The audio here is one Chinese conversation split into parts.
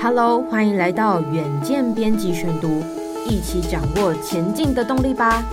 Hello，欢迎来到远见编辑选读，一起掌握前进的动力吧。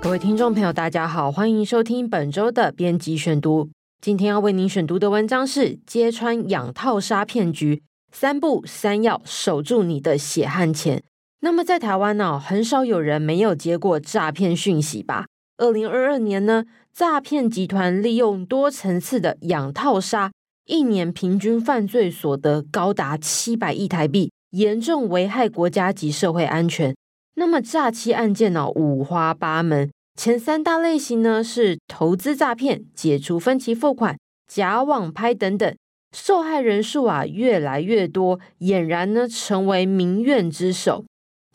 各位听众朋友，大家好，欢迎收听本周的编辑选读。今天要为您选读的文章是《揭穿养套杀骗局》，三步三要守住你的血汗钱。那么在台湾呢、很少有人没有接过诈骗讯息吧？二零二二年呢，诈骗集团利用多层次的养套杀，一年平均犯罪所得高达七百亿台币，严重危害国家及社会安全。那么诈欺案件呢、五花八门，前三大类型呢是投资诈骗、解除分期付款、假网拍等等，受害人数啊越来越多，俨然呢成为民怨之首。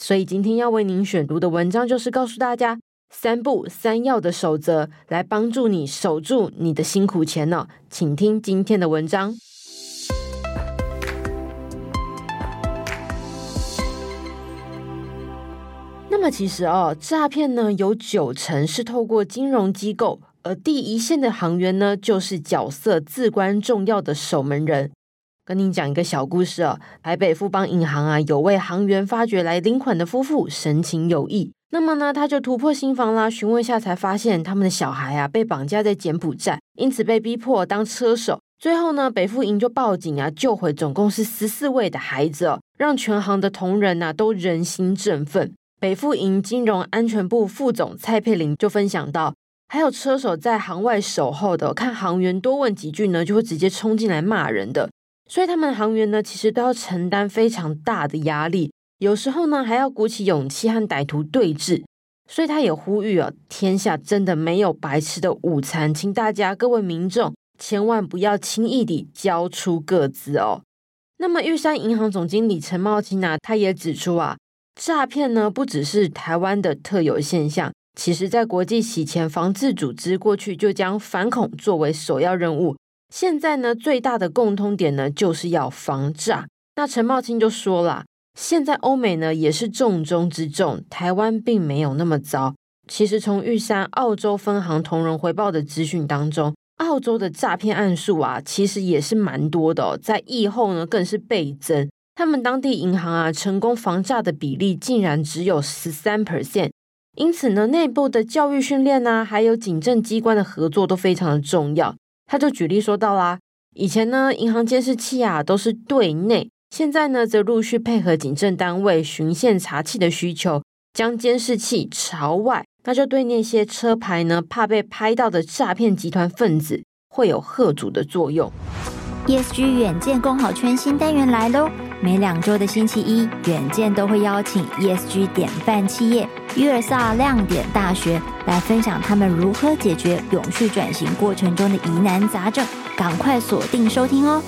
所以今天要为您选读的文章就是告诉大家。三不三要的守则，来帮助你守住你的辛苦钱呢。请听今天的文章。那么其实哦，诈骗呢有九成是透过金融机构，而第一线的行员呢，就是角色至关重要的守门人。跟您讲一个小故事哦，台北富邦银行啊，有位行员发觉来领款的夫妇神情有异。那么呢，他就突破心防啦，询问下才发现他们的小孩啊被绑架在柬埔寨，因此被逼迫当车手。最后呢，北富营就报警啊，救回总共是十四位的孩子哦，让全行的同仁呐、都人心振奋。北富营金融安全部副总蔡佩玲就分享到，还有车手在行外守候的，看行员多问几句呢，就会直接冲进来骂人的，所以他们的行员呢，其实都要承担非常大的压力。有时候呢，还要鼓起勇气和歹徒对峙，所以他也呼吁啊，天下真的没有白吃的午餐，请大家各位民众千万不要轻易地交出各自哦。那么玉山银行总经理陈茂清啊，他也指出啊，诈骗呢不只是台湾的特有现象，其实在国际洗钱防治组织过去就将反恐作为首要任务，现在呢最大的共通点呢就是要防诈。那陈茂清就说了。现在欧美呢也是重中之重，台湾并没有那么糟。其实从玉山澳洲分行同仁回报的资讯当中，澳洲的诈骗案数啊，其实也是蛮多的，在疫后呢更是倍增。他们当地银行啊，成功防诈的比例竟然只有十三 percent。因此呢，内部的教育训练啊，还有警政机关的合作都非常的重要。他就举例说到啦，以前呢，银行监视器啊都是对内。现在呢，则陆续配合警政单位巡线查缉的需求，将监视器朝外，那就对那些车牌呢，怕被拍到的诈骗集团分子会有吓阻的作用。ESG 远见共好圈新单元来喽！每两周的星期一，远见都会邀请 ESG 典范企业 USR 亮点大学来分享他们如何解决永续转型过程中的疑难杂症，赶快锁定收听哦！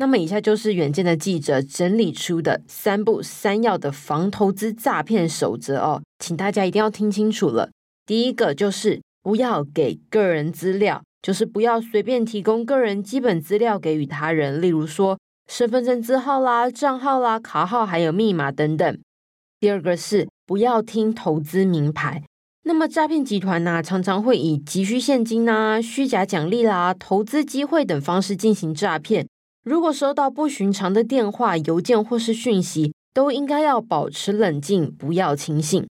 那么以下就是远见的记者整理出的三不三要的防投资诈骗守则哦，请大家一定要听清楚了。第一个就是不要给个人资料，就是不要随便提供个人基本资料给予他人，例如说身份证字号啦、账号啦、卡号还有密码等等。第二个是不要听投资名牌，那么诈骗集团呢、常常会以急需现金啊、虚假奖励啦、投资机会等方式进行诈骗。如果收到不寻常的电话、邮件或是讯息，都应该要保持冷静，不要轻信。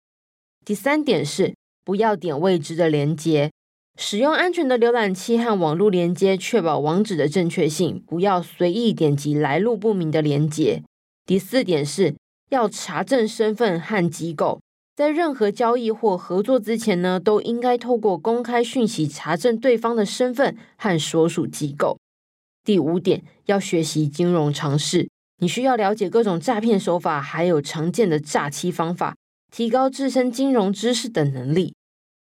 第三点是，不要点未知的连接，使用安全的浏览器和网络连接，确保网址的正确性，不要随意点击来路不明的连接。第四点是，要查证身份和机构，在任何交易或合作之前呢，都应该透过公开讯息查证对方的身份和所属机构。第五点，要学习金融常识，你需要了解各种诈骗手法，还有常见的诈欺方法，提高自身金融知识的能力。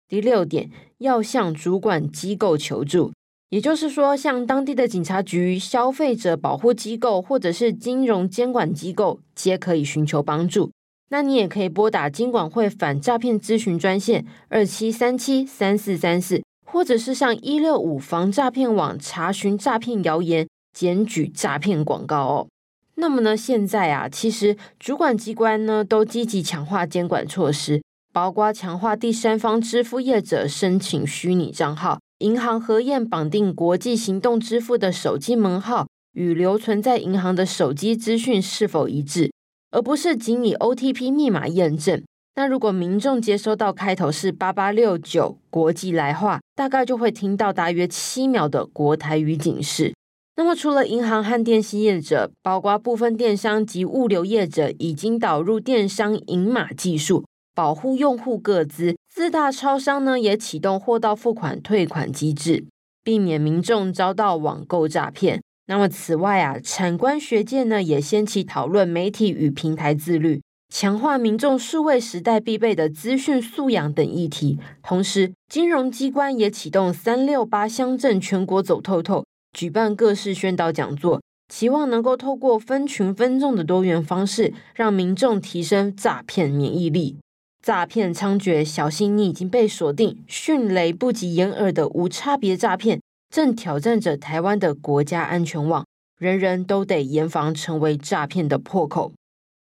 第六点，要向主管机构求助，也就是说，向当地的警察局、消费者保护机构或者是金融监管机构，皆可以寻求帮助。那你也可以拨打金管会反诈骗咨询专线二七三七三四三四。或者是上一六五防诈骗网查询诈骗谣言、检举诈骗广告哦。那么呢，现在啊，其实主管机关呢都积极强化监管措施，包括强化第三方支付业者申请虚拟账号，银行核验绑定国际行动支付的手机门号与留存在银行的手机资讯是否一致，而不是仅以 OTP 密码验证。那如果民众接收到开头是八八六九国际来话，大概就会听到大约七秒的国台语警示。那么，除了银行和电信业者，包括部分电商及物流业者，已经导入电商银码技术，保护用户个资。四大超商呢，也启动货到付款退款机制，避免民众遭到网购诈骗。那么，此外啊，产官学界呢，也掀起讨论媒体与平台自律，强化民众数位时代必备的资讯素养等议题。同时，金融机关也启动三六八乡镇全国走透透。举办各式宣导讲座，期望能够透过分群分众的多元方式，让民众提升诈骗免疫力。诈骗猖獗，小心你已经被锁定。迅雷不及掩耳的无差别诈骗，正挑战着台湾的国家安全网，人人都得严防成为诈骗的破口。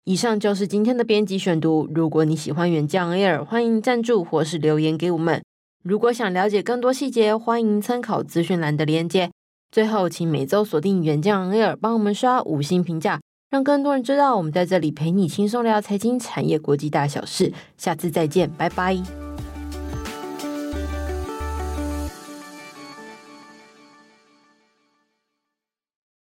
以上就是今天的编辑选读。如果你喜欢原酱 Air，欢迎赞助或是留言给我们。如果想了解更多细节，欢迎参考资讯栏的链接。最后，请每周锁定原酱 Air，帮我们刷五星评价，让更多人知道我们在这里陪你轻松聊财经、产业、国际大小事。下次再见，拜拜。